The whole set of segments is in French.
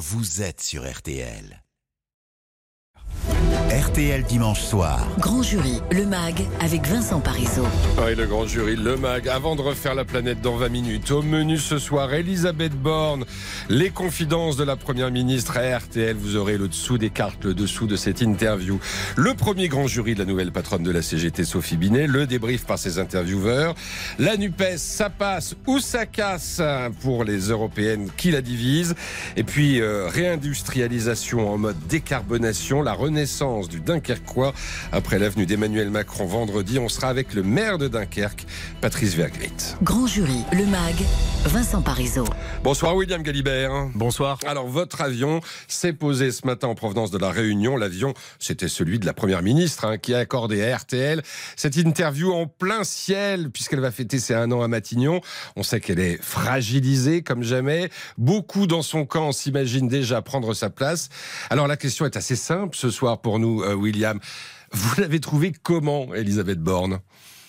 vous êtes sur RTL. RTL dimanche soir. Grand jury, le MAG, avec Vincent Parisot. Oui, le grand jury, le MAG. Avant de refaire la planète dans 20 minutes, au menu ce soir, Elisabeth Borne, les confidences de la première ministre à RTL. Vous aurez le dessous des cartes, le dessous de cette interview. Le premier grand jury de la nouvelle patronne de la CGT, Sophie Binet, le débrief par ses intervieweurs. La NUPES, ça passe ou ça casse pour les européennes qui la divisent. Et puis, euh, réindustrialisation en mode décarbonation, la renaissance du Dunkerquois. Après l'avenue d'Emmanuel Macron vendredi, on sera avec le maire de Dunkerque, Patrice Vergrit. Grand jury, le MAG, Vincent Parisot. Bonsoir William Galibert. Bonsoir. Alors votre avion s'est posé ce matin en provenance de la Réunion. L'avion, c'était celui de la Première ministre hein, qui a accordé à RTL cette interview en plein ciel puisqu'elle va fêter ses un an à Matignon. On sait qu'elle est fragilisée comme jamais. Beaucoup dans son camp s'imaginent déjà prendre sa place. Alors la question est assez simple ce soir pour nous, euh, William. Vous l'avez trouvé comment, Elisabeth Borne?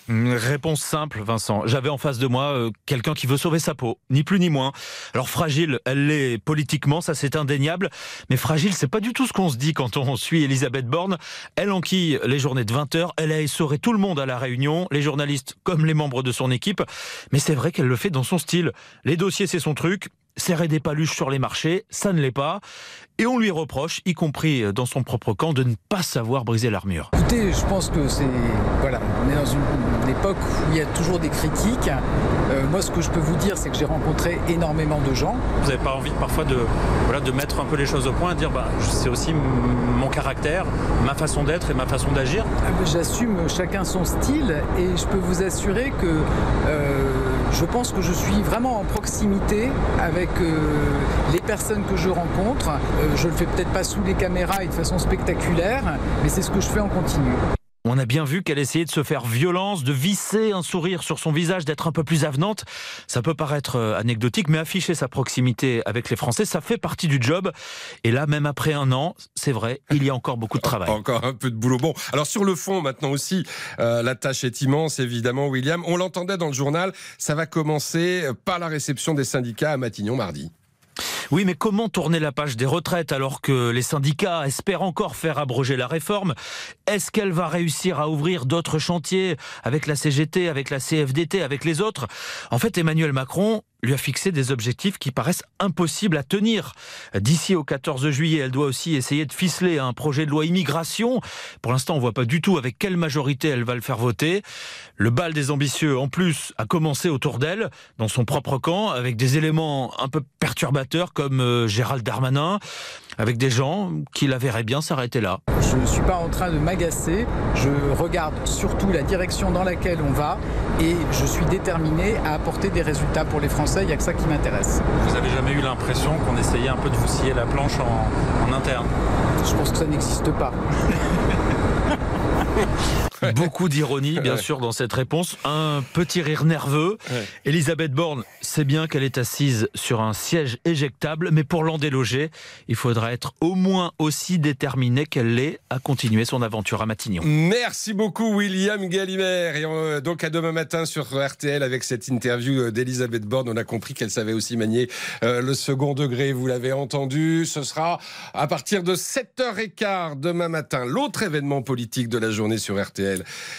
Réponse simple, Vincent. J'avais en face de moi euh, quelqu'un qui veut sauver sa peau, ni plus ni moins. Alors fragile, elle l'est politiquement, ça c'est indéniable. Mais fragile, c'est pas du tout ce qu'on se dit quand on suit Elisabeth Borne. Elle enquille les journées de 20 heures. Elle a essoré tout le monde à la réunion, les journalistes comme les membres de son équipe. Mais c'est vrai qu'elle le fait dans son style. Les dossiers, c'est son truc. Serrer des paluches sur les marchés, ça ne l'est pas. Et on lui reproche, y compris dans son propre camp, de ne pas savoir briser l'armure. Écoutez, je pense que c'est. Voilà, on est dans une, une époque où il y a toujours des critiques. Euh, moi, ce que je peux vous dire, c'est que j'ai rencontré énormément de gens. Vous n'avez pas envie parfois de, voilà, de mettre un peu les choses au point, de dire bah, c'est aussi mon caractère, ma façon d'être et ma façon d'agir Euh, J'assume chacun son style et je peux vous assurer que euh, je pense que je suis vraiment en proximité avec euh, les personnes que je rencontre. Euh, je le fais peut-être pas sous les caméras et de façon spectaculaire, mais c'est ce que je fais en continu. On a bien vu qu'elle essayait de se faire violence, de visser un sourire sur son visage, d'être un peu plus avenante. Ça peut paraître euh, anecdotique, mais afficher sa proximité avec les Français, ça fait partie du job. Et là, même après un an, c'est vrai, il y a encore beaucoup de travail. Encore un peu de boulot. Bon, alors sur le fond, maintenant aussi, euh, la tâche est immense, évidemment, William. On l'entendait dans le journal, ça va commencer par la réception des syndicats à Matignon mardi. Oui, mais comment tourner la page des retraites alors que les syndicats espèrent encore faire abroger la réforme? Est-ce qu'elle va réussir à ouvrir d'autres chantiers avec la CGT, avec la CFDT, avec les autres? En fait, Emmanuel Macron lui a fixé des objectifs qui paraissent impossibles à tenir. D'ici au 14 juillet, elle doit aussi essayer de ficeler un projet de loi immigration. Pour l'instant, on voit pas du tout avec quelle majorité elle va le faire voter. Le bal des ambitieux, en plus, a commencé autour d'elle, dans son propre camp, avec des éléments un peu perturbateurs comme euh, Gérald Darmanin, avec des gens qui la verraient bien s'arrêter là. Je ne suis pas en train de m'agacer, je regarde surtout la direction dans laquelle on va et je suis déterminé à apporter des résultats pour les Français, il n'y a que ça qui m'intéresse. Vous avez jamais eu l'impression qu'on essayait un peu de vous scier la planche en, en interne? Je pense que ça n'existe pas. Beaucoup d'ironie, bien sûr, dans cette réponse. Un petit rire nerveux. Ouais. Elisabeth Borne sait bien qu'elle est assise sur un siège éjectable, mais pour l'en déloger, il faudra être au moins aussi déterminé qu'elle l'est à continuer son aventure à Matignon. Merci beaucoup, William Gallimard. Et euh, donc à demain matin sur RTL avec cette interview euh, d'Elisabeth Borne. On a compris qu'elle savait aussi manier euh, le second degré. Vous l'avez entendu. Ce sera à partir de 7h15 demain matin. L'autre événement politique de la journée sur RTL,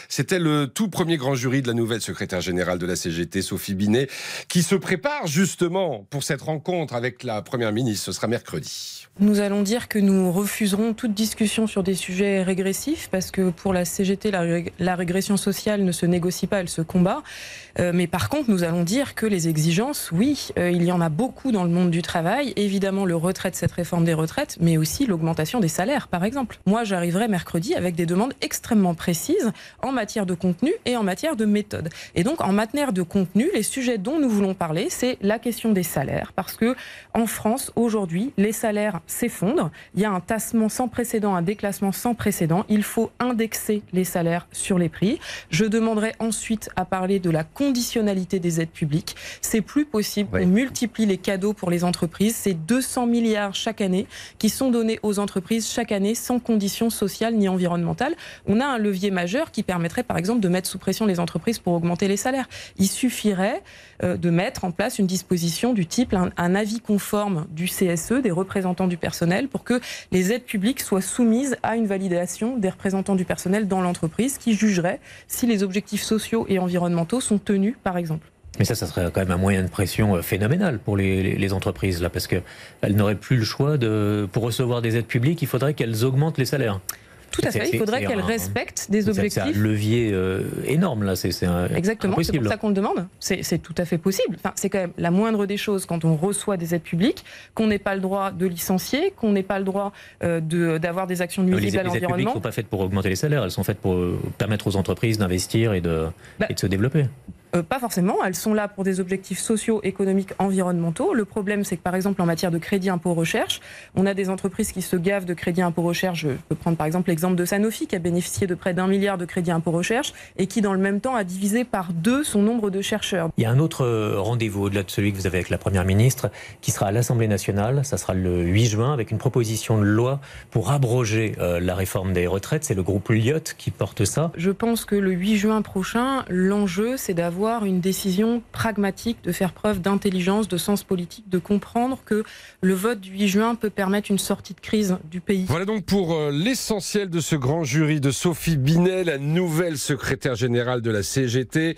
c'était le tout premier grand jury de la nouvelle secrétaire générale de la CGT, Sophie Binet, qui se prépare justement pour cette rencontre avec la première ministre. Ce sera mercredi. Nous allons dire que nous refuserons toute discussion sur des sujets régressifs parce que pour la CGT, la, rég- la régression sociale ne se négocie pas, elle se combat. Euh, mais par contre, nous allons dire que les exigences, oui, euh, il y en a beaucoup dans le monde du travail. Évidemment, le retrait de cette réforme des retraites, mais aussi l'augmentation des salaires, par exemple. Moi, j'arriverai mercredi avec des demandes extrêmement précises en matière de contenu et en matière de méthode. Et donc, en matière de contenu, les sujets dont nous voulons parler, c'est la question des salaires, parce que en France, aujourd'hui, les salaires s'effondrent. Il y a un tassement sans précédent, un déclassement sans précédent. Il faut indexer les salaires sur les prix. Je demanderai ensuite à parler de la conditionnalité des aides publiques. C'est plus possible. Oui. On multiplie les cadeaux pour les entreprises. C'est 200 milliards chaque année qui sont donnés aux entreprises chaque année sans conditions sociales ni environnementales. On a un levier majeur majeur qui permettrait par exemple de mettre sous pression les entreprises pour augmenter les salaires. Il suffirait euh, de mettre en place une disposition du type un, avis conforme du CSE, des représentants du personnel, pour que les aides publiques soient soumises à une validation des représentants du personnel dans l'entreprise qui jugerait si les objectifs sociaux et environnementaux sont tenus, par exemple. Mais ça, ça serait quand même un moyen de pression euh, phénoménal pour les, les entreprises, là, parce qu'elles n'auraient plus le choix de, pour recevoir des aides publiques, il faudrait qu'elles augmentent les salaires. Tout à fait. Il faudrait qu'elle respecte des objectifs. C'est un levier euh, énorme là. C'est exactement. C'est pour ça qu'on le demande. C'est tout à fait possible. Enfin, c'est quand même la moindre des choses quand on reçoit des aides publiques, qu'on n'ait pas le droit de licencier, qu'on n'ait pas le droit euh, d'avoir des actions nuisibles à l'environnement. Les aides publiques ne sont pas faites pour augmenter les salaires. Elles sont faites pour euh, permettre aux entreprises d'investir et de, bah, et de se développer. Euh, pas forcément. Elles sont là pour des objectifs sociaux, économiques, environnementaux. Le problème, c'est que par exemple, en matière de crédit impôt recherche, on a des entreprises qui se gavent de crédit impôt recherche. Je peux prendre par exemple l'exemple de Sanofi, qui a bénéficié de près d'un milliard de crédit impôt recherche et qui, dans le même temps, a divisé par deux son nombre de chercheurs. Il y a un autre euh, rendez-vous au-delà de celui que vous avez avec la Première ministre, qui sera à l'Assemblée nationale. Ça sera le 8 juin, avec une proposition de loi pour abroger euh, la réforme des retraites. C'est le groupe Lyot qui porte ça. Je pense que le 8 juin prochain, l'enjeu, c'est d'avoir une décision pragmatique, de faire preuve d'intelligence, de sens politique, de comprendre que le vote du 8 juin peut permettre une sortie de crise du pays. Voilà donc pour euh, l'essentiel de ce grand jury de Sophie Binet, la nouvelle secrétaire générale de la CGT,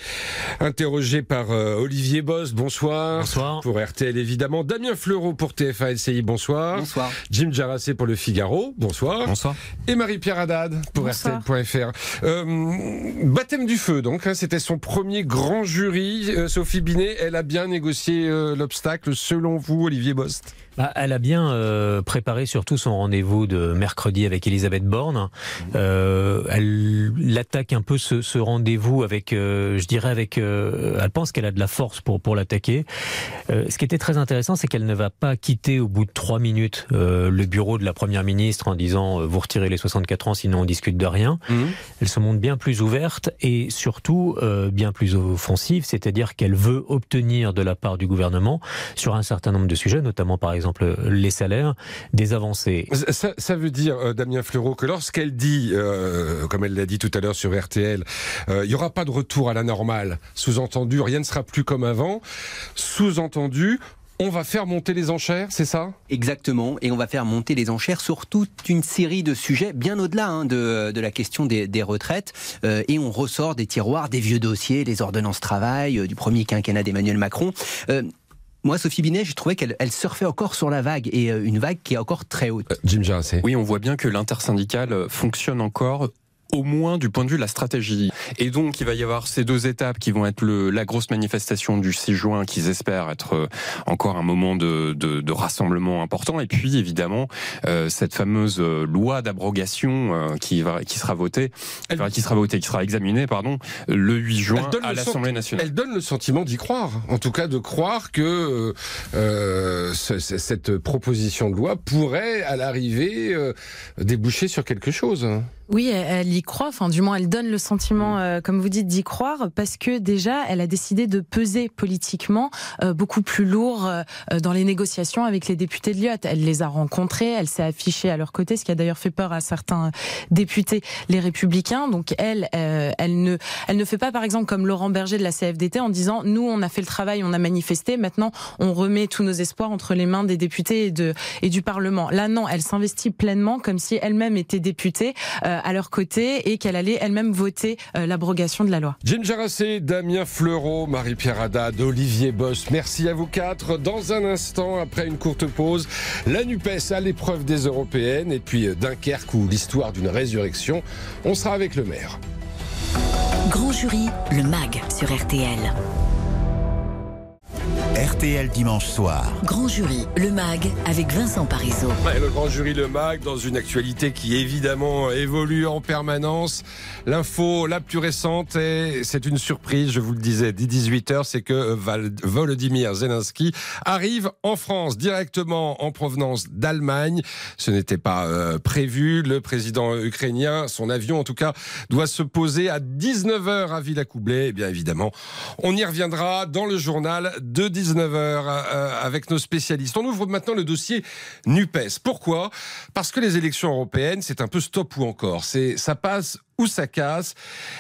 interrogée par euh, Olivier Boss. Bonsoir. Bonsoir. Pour RTL évidemment. Damien Fleureau pour TFA LCI. Bonsoir. Bonsoir. Jim Jarassé pour Le Figaro. Bonsoir. Bonsoir. Et Marie-Pierre Haddad pour RTL.fr. Euh, baptême du feu donc. Hein, c'était son premier grand jury. Euh, Sophie Binet, elle a bien négocié euh, l'obstacle selon vous, Olivier Bost? Bah, elle a bien euh, préparé surtout son rendez-vous de mercredi avec Elisabeth Borne. Euh, elle attaque un peu ce, ce rendez-vous avec, euh, je dirais avec, euh, elle pense qu'elle a de la force pour pour l'attaquer. Euh, ce qui était très intéressant, c'est qu'elle ne va pas quitter au bout de trois minutes le bureau de la première ministre en disant vous retirez les 64 ans, sinon on discute de rien. Mmh. Elle se montre bien plus ouverte et surtout bien plus offensive, c'est-à-dire qu'elle veut obtenir de la part du gouvernement sur un certain nombre de sujets, notamment par exemple exemple les salaires, des avancées. Ça, veut dire, euh, Damien Fleureau, que lorsqu'elle dit, euh, comme elle l'a dit tout à l'heure sur RTL, euh, il n'y aura pas de retour à la normale, sous-entendu, rien ne sera plus comme avant, sous-entendu, on va faire monter les enchères, c'est ça? Exactement, et on va faire monter les enchères sur toute une série de sujets, bien au-delà hein, de, la question des, retraites. et on ressort des tiroirs, des vieux dossiers, les ordonnances travail, du premier quinquennat d'Emmanuel Macron. Moi, Sophie Binet, j'ai trouvé qu'elle elle surfait encore sur la vague et euh, une vague qui est encore très haute. Euh, Jim Jarassé. Oui, on voit bien que l'intersyndicale fonctionne encore au moins du point de vue de la stratégie. Et donc, il va y avoir ces deux étapes qui vont être le, la grosse manifestation du 6 juin, qu'ils espèrent être euh, encore un moment de, de, de rassemblement important. Et puis, évidemment, euh, cette fameuse euh, loi d'abrogation euh, qui, va, qui sera votée, enfin, qui sera votée, qui sera examinée, pardon, le 8 juin à l'Assemblée nationale. Elle donne le sentiment d'y croire, en tout cas de croire que euh, cette proposition de loi pourrait, à l'arrivée, déboucher sur quelque chose. Oui, elle y croit, enfin du moins elle donne le sentiment, mm. euh, comme vous dites, d'y croire, parce que déjà elle a décidé de peser politiquement euh, beaucoup plus lourd euh, dans les négociations avec les députés de Lyotte. Elle les a rencontrés, elle s'est affichée à leur côté, ce qui a d'ailleurs fait peur à certains députés, les républicains. Donc elle, elle ne, elle ne fait pas par exemple comme Laurent Berger de la CFDT en disant nous on a fait le travail, on a manifesté, maintenant on remet tous nos espoirs entre les mains des députés et, de, et du Parlement. Là non, elle s'investit pleinement comme si elle-même était députée à leur côté et qu'elle allait elle-même voter euh, l'abrogation de la loi. Jim Jarassé, Damien Fleureau, Marie-Pierre Haddad, Olivier Boss, merci à vous quatre. Dans un instant, après une courte pause, la NUPES à l'épreuve des européennes et puis euh, Dunkerque ou l'histoire d'une résurrection. On sera avec le maire. Grand jury, le MAG sur RTL. RTL dimanche soir. Grand jury, le MAG avec Vincent Parisot. le grand jury, le MAG, dans une actualité qui évidemment évolue en permanence. L'info la plus récente, et c'est une surprise, je vous le disais, dès 18h, c'est que Volodymyr Zelensky arrive en France directement en provenance d'Allemagne. Ce n'était pas euh, prévu. Le président ukrainien, son avion en tout cas, doit se poser à 19h à Villacoublay. Et bien évidemment, on y reviendra dans le journal de 19 19h euh, avec nos spécialistes. On ouvre maintenant le dossier NUPES. Pourquoi? Parce que les élections européennes, c'est un peu stop ou encore. C'est, ça passe ou ça casse.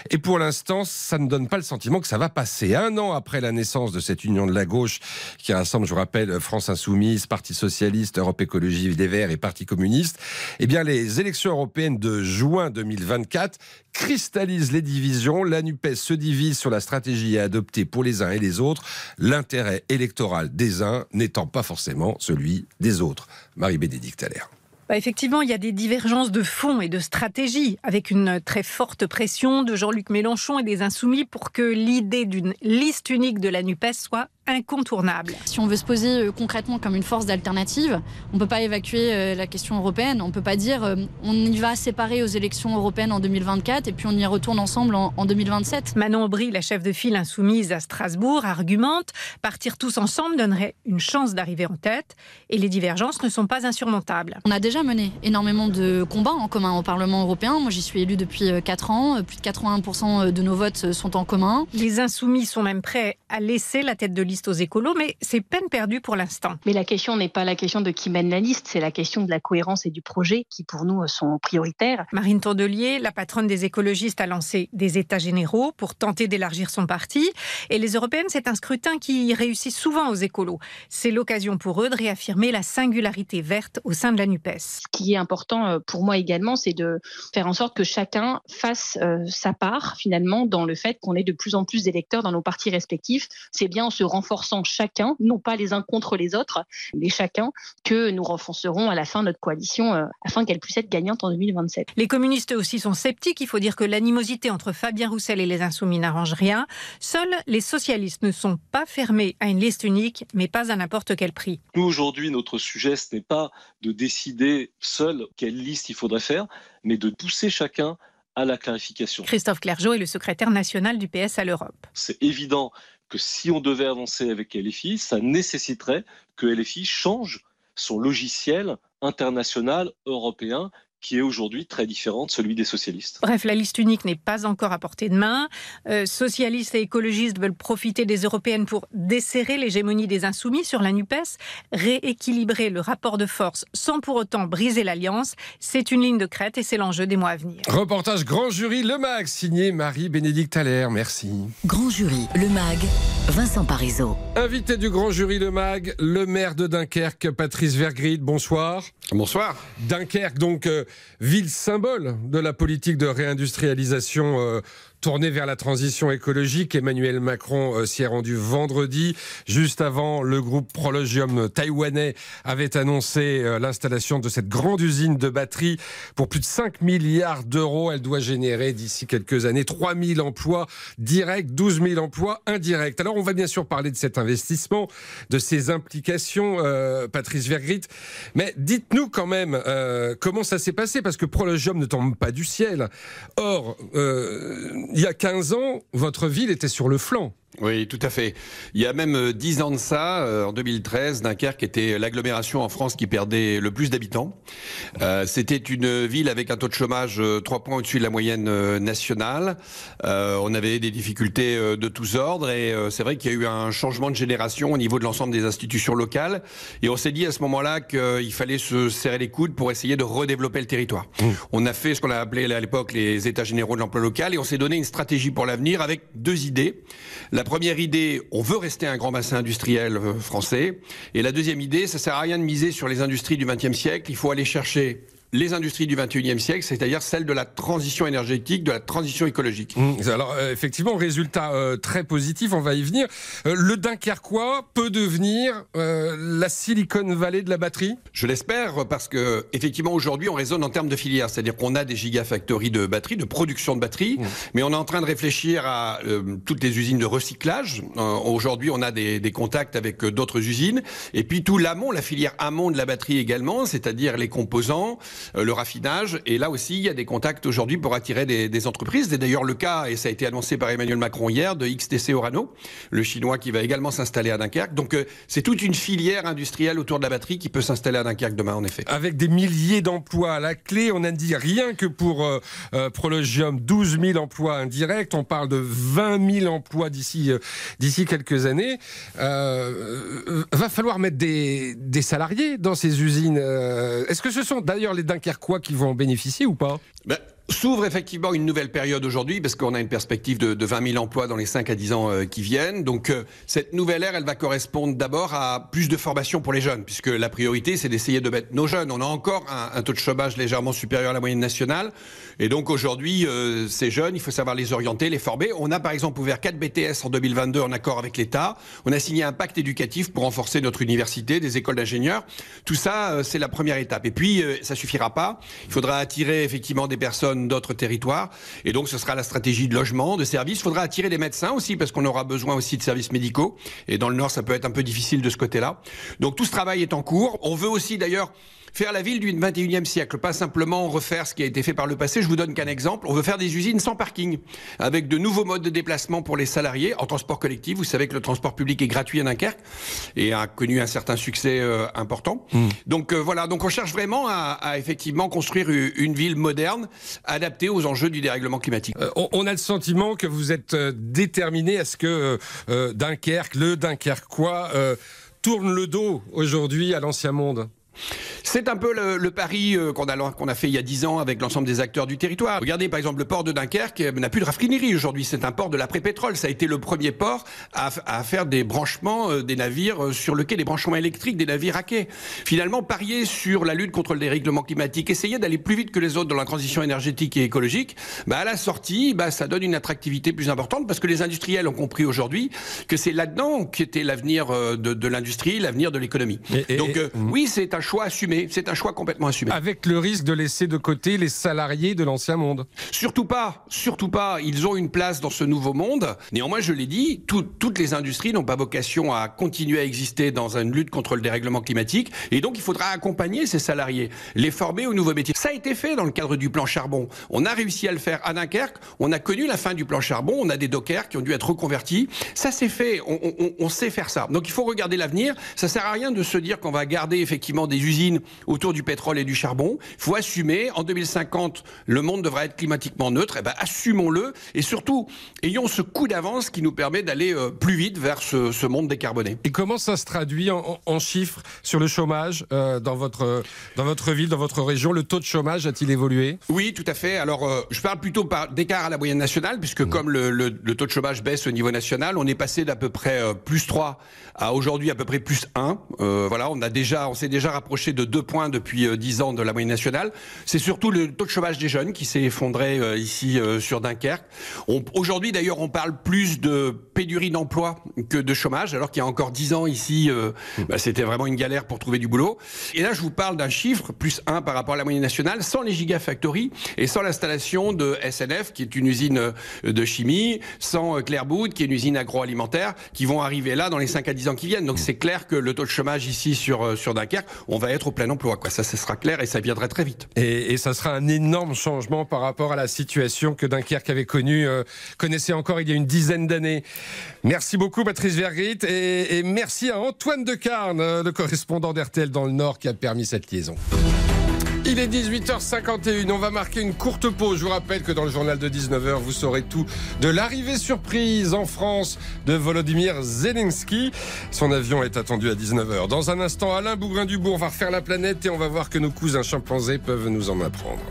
Et pour l'instant, ça ne donne pas le sentiment que ça va passer. Un an après la naissance de cette union de la gauche qui rassemble, je vous rappelle, France Insoumise, Parti Socialiste, Europe Écologie des Verts et Parti Communiste, eh bien, les élections européennes de juin 2024 cristallisent les divisions. La NUPES se divise sur la stratégie à adopter pour les uns et les autres, l'intérêt électoral des uns n'étant pas forcément celui des autres. Marie-Bénédicte Allaire. Bah, effectivement, il y a des divergences de fond et de stratégie, avec une très forte pression de Jean-Luc Mélenchon et des Insoumis pour que l'idée d'une liste unique de la NUPES soit incontournable. Si on veut se poser euh, concrètement comme une force d'alternative, on ne peut pas évacuer euh, la question européenne. On ne peut pas dire euh, on y va séparer aux élections européennes en 2024 et puis on y retourne ensemble en, 2027. Manon Aubry, la chef de file insoumise à Strasbourg, argumente partir tous ensemble donnerait une chance d'arriver en tête et les divergences ne sont pas insurmontables. On a déjà mené énormément de combats en commun au Parlement européen. Moi, j'y suis élu depuis 4 ans. Plus de 81% de nos votes sont en commun. Les insoumis sont même prêts à laisser la tête de liste aux écolos, mais c'est peine perdue pour l'instant. Mais la question n'est pas la question de qui mène la liste, c'est la question de la cohérence et du projet qui, pour nous, sont prioritaires. Marine Tondelier, la patronne des écologistes, a lancé des États généraux pour tenter d'élargir son parti. Et les européennes, c'est un scrutin qui réussit souvent aux écolos. C'est l'occasion pour eux de réaffirmer la singularité verte au sein de la NUPES. Ce qui est important euh, pour moi également, c'est de faire en sorte que chacun fasse euh, sa part, finalement, dans le fait qu'on ait de plus en plus d'électeurs dans nos partis respectifs. C'est bien en se renforçant renforçant chacun, non pas les uns contre les autres, mais chacun, que nous renforcerons à la fin notre coalition euh, afin qu'elle puisse être gagnante en 2027. Les communistes aussi sont sceptiques. Il faut dire que l'animosité entre Fabien Roussel et les Insoumis n'arrange rien. Seuls les socialistes ne sont pas fermés à une liste unique, mais pas à n'importe quel prix. Nous, aujourd'hui, notre sujet, ce n'est pas de décider seul quelle liste il faudrait faire, mais de pousser chacun à la clarification. Christophe Clergeau est le secrétaire national du PS à l'Europe. C'est évident que si on devait avancer avec LFI, ça nécessiterait que LFI change son logiciel international européen qui est aujourd'hui très différent de celui des socialistes. Bref, la liste unique n'est pas encore à portée de main. Euh, socialistes et écologistes veulent profiter des européennes pour desserrer l'hégémonie des insoumis sur la NUPES, rééquilibrer le rapport de force sans pour autant briser l'alliance. C'est une ligne de crête et c'est l'enjeu des mois à venir. Reportage Grand Jury Le Mag, signé Marie-Bénédicte Allaire. Merci. Grand Jury Le Mag, Vincent Parisot. Invité du Grand Jury Le Mag, le maire de Dunkerque, Patrice Vergrid. Bonsoir. Bonsoir. Dunkerque, donc, euh, ville symbole de la politique de réindustrialisation tournée vers la transition écologique. Emmanuel Macron euh, s'y est rendu vendredi, juste avant le groupe Prologium taïwanais avait annoncé euh, l'installation de cette grande usine de batteries pour plus de 5 milliards d'euros. Elle doit générer d'ici quelques années 3 000 emplois directs, 12 000 emplois indirects. Alors on va bien sûr parler de cet investissement, de ses implications, euh, Patrice Vergrit. Mais dites-nous quand même comment ça s'est passé, parce que Prologium ne tombe pas du ciel. Or, il y a 15 ans, votre ville était sur le flanc. Oui, tout à fait. Il y a même euh, dix ans de ça, euh, en 2013, Dunkerque était l'agglomération en France qui perdait le plus d'habitants. Euh, C'était une ville avec un taux de chômage euh, trois points au-dessus de la moyenne nationale. Euh, on avait des difficultés de tous ordres et c'est vrai qu'il y a eu un changement de génération au niveau de l'ensemble des institutions locales. Et on s'est dit à ce moment-là qu'il fallait se serrer les coudes pour essayer de redévelopper le territoire. Mmh. On a fait ce qu'on a appelé à l'époque les États généraux de l'emploi local et on s'est donné une stratégie pour l'avenir avec deux idées. La première idée, on veut rester un grand bassin industriel euh, français. Et la deuxième idée, ça sert à rien de miser sur les industries du XXe siècle. Il faut aller chercher les industries du 21e siècle, c'est-à-dire celles de la transition énergétique, de la transition écologique. Mmh. Alors euh, effectivement, résultat euh, très positif, on va y venir. Euh, le Dunkerquois peut devenir la Silicon Valley de la batterie? Je l'espère parce que effectivement aujourd'hui on raisonne en termes de filière, c'est-à-dire qu'on a des gigafactories de batteries, de production de batteries, mmh. mais on est en train de réfléchir à toutes les usines de recyclage. aujourd'hui on a des, des contacts avec d'autres usines et puis tout l'amont, la filière amont de la batterie également, c'est-à-dire les composants, euh, le raffinage. Et là aussi, il y a des contacts aujourd'hui pour attirer des, entreprises. C'est d'ailleurs le cas, et ça a été annoncé par Emmanuel Macron hier, de XTC Orano, le chinois qui va également s'installer à Dunkerque. Donc euh, c'est toute une filière industrielle autour de la batterie qui peut s'installer à Dunkerque demain, en effet. Avec des milliers d'emplois à la clé, on a dit rien que pour euh, Prologium, 12 000 emplois indirects. On parle de 20 000 emplois d'ici d'ici quelques années. va falloir mettre des, des salariés dans ces usines. Est-ce que ce sont d'ailleurs les Dunkerquois vont en bénéficier ou pas ben, S'ouvre effectivement une nouvelle période aujourd'hui parce qu'on a une perspective de, de, 20 000 emplois dans les 5 à 10 ans euh, qui viennent. Donc euh, cette nouvelle ère, elle va correspondre d'abord à plus de formation pour les jeunes puisque la priorité c'est d'essayer de mettre nos jeunes. On a encore un, un, taux de chômage légèrement supérieur à la moyenne nationale et donc aujourd'hui euh, ces jeunes, il faut savoir les orienter, les former. On a par exemple ouvert 4 BTS en 2022 en accord avec l'État. On a signé un pacte éducatif pour renforcer notre université, des écoles d'ingénieurs. Tout ça, euh, c'est la première étape. Et puis ça suffira pas. Il faudra attirer effectivement des personnes d'autres territoires. Et donc, ce sera la stratégie de logement, de services. Il faudra attirer des médecins aussi, parce qu'on aura besoin aussi de services médicaux. Et dans le Nord, ça peut être un peu difficile de ce côté-là. Donc, tout ce travail est en cours. On veut aussi, d'ailleurs, faire la ville du 21e siècle, pas simplement refaire ce qui a été fait par le passé. Je vous donne qu'un exemple. On veut faire des usines sans parking, avec de nouveaux modes de déplacement pour les salariés en transport collectif. Vous savez que le transport public est gratuit à Dunkerque et a connu un certain succès euh, important. Mmh. Donc euh, voilà, donc on cherche vraiment à, à, effectivement construire une ville moderne, adaptée aux enjeux du dérèglement climatique. Euh, on, on, a le sentiment que vous êtes euh, déterminé à ce que euh, Dunkerque, le Dunkerquois, tourne le dos aujourd'hui à l'ancien monde. C'est un peu le, le pari euh, qu'on a, fait il y a dix ans avec l'ensemble des acteurs du territoire. Regardez par exemple le port de Dunkerque n'a plus de raffinerie aujourd'hui. C'est un port de l'après-pétrole. Ça a été le premier port à, à faire des branchements euh, des navires euh, sur le quai, des branchements électriques des navires à quai. Finalement, parier sur la lutte contre le dérèglement climatique, essayer d'aller plus vite que les autres dans la transition énergétique et écologique, bah, à la sortie, bah, ça donne une attractivité plus importante parce que les industriels ont compris aujourd'hui que c'est là-dedans qu'était l'avenir de, de l'industrie, l'avenir de l'économie. Donc euh, oui, c'est un choix assumé. C'est un choix complètement assumé. Avec le risque de laisser de côté les salariés de l'ancien monde. Surtout pas. Surtout pas. Ils ont une place dans ce nouveau monde. Néanmoins, je l'ai dit, tout, toutes les industries n'ont pas vocation à continuer à exister dans une lutte contre le dérèglement climatique. Et donc, il faudra accompagner ces salariés, les former aux nouveaux métiers. Ça a été fait dans le cadre du plan charbon. On a réussi à le faire à Dunkerque. On a connu la fin du plan charbon. On a des dockers qui ont dû être reconvertis. Ça s'est fait. On, on, on, sait faire ça. Donc, il faut regarder l'avenir. Ça sert à rien de se dire qu'on va garder effectivement des usines autour du pétrole et du charbon. Il faut assumer. En 2050, le monde devra être climatiquement neutre. Eh ben, assumons-le. Et surtout, ayons ce coup d'avance qui nous permet d'aller euh, plus vite vers ce, ce, monde décarboné. Et comment ça se traduit en, en chiffres sur le chômage euh, dans, votre, dans votre ville, dans votre région? Le taux de chômage a-t-il évolué? Oui, tout à fait. Alors, euh, je parle plutôt d'écart à la moyenne nationale, puisque mmh. comme le, le, le, taux de chômage baisse au niveau national, on est passé d'à peu près euh, plus 3 à aujourd'hui à peu près plus 1. voilà, on a déjà, on s'est déjà rapproché de 2 points depuis 10 ans de la moyenne nationale. C'est surtout le taux de chômage des jeunes qui s'est effondré euh, ici euh, sur Dunkerque. Aujourd'hui, d'ailleurs, on parle plus de pénurie d'emploi que de chômage, alors qu'il y a encore 10 ans ici, euh, bah, c'était vraiment une galère pour trouver du boulot. Et là, je vous parle d'un chiffre, plus 1 par rapport à la moyenne nationale, sans les gigafactories et sans l'installation de SNF, qui est une usine de chimie, sans Clairbout, qui est une usine agroalimentaire, qui vont arriver là dans les 5 à 10 ans qui viennent. Donc c'est clair que le taux de chômage ici sur, sur Dunkerque, va être au plein emploi. Ça, ce sera clair et ça viendrait très vite. Et, et, ça sera un énorme changement par rapport à la situation que Dunkerque avait connue, euh, connaissait encore il y a une dizaine d'années. Merci beaucoup Patrice Vergrit et, et, merci à Antoine Decarne, euh, le correspondant d'RTL dans le Nord qui a permis cette liaison. Il est 18h51, on va marquer une courte pause. Je vous rappelle que dans le journal de 19h, vous saurez tout de l'arrivée surprise en France de Volodymyr Zelensky. Son avion est attendu à 19h. Dans un instant, Alain Bougrain-Dubourg va refaire la planète et on va voir que nos cousins chimpanzés peuvent nous en apprendre.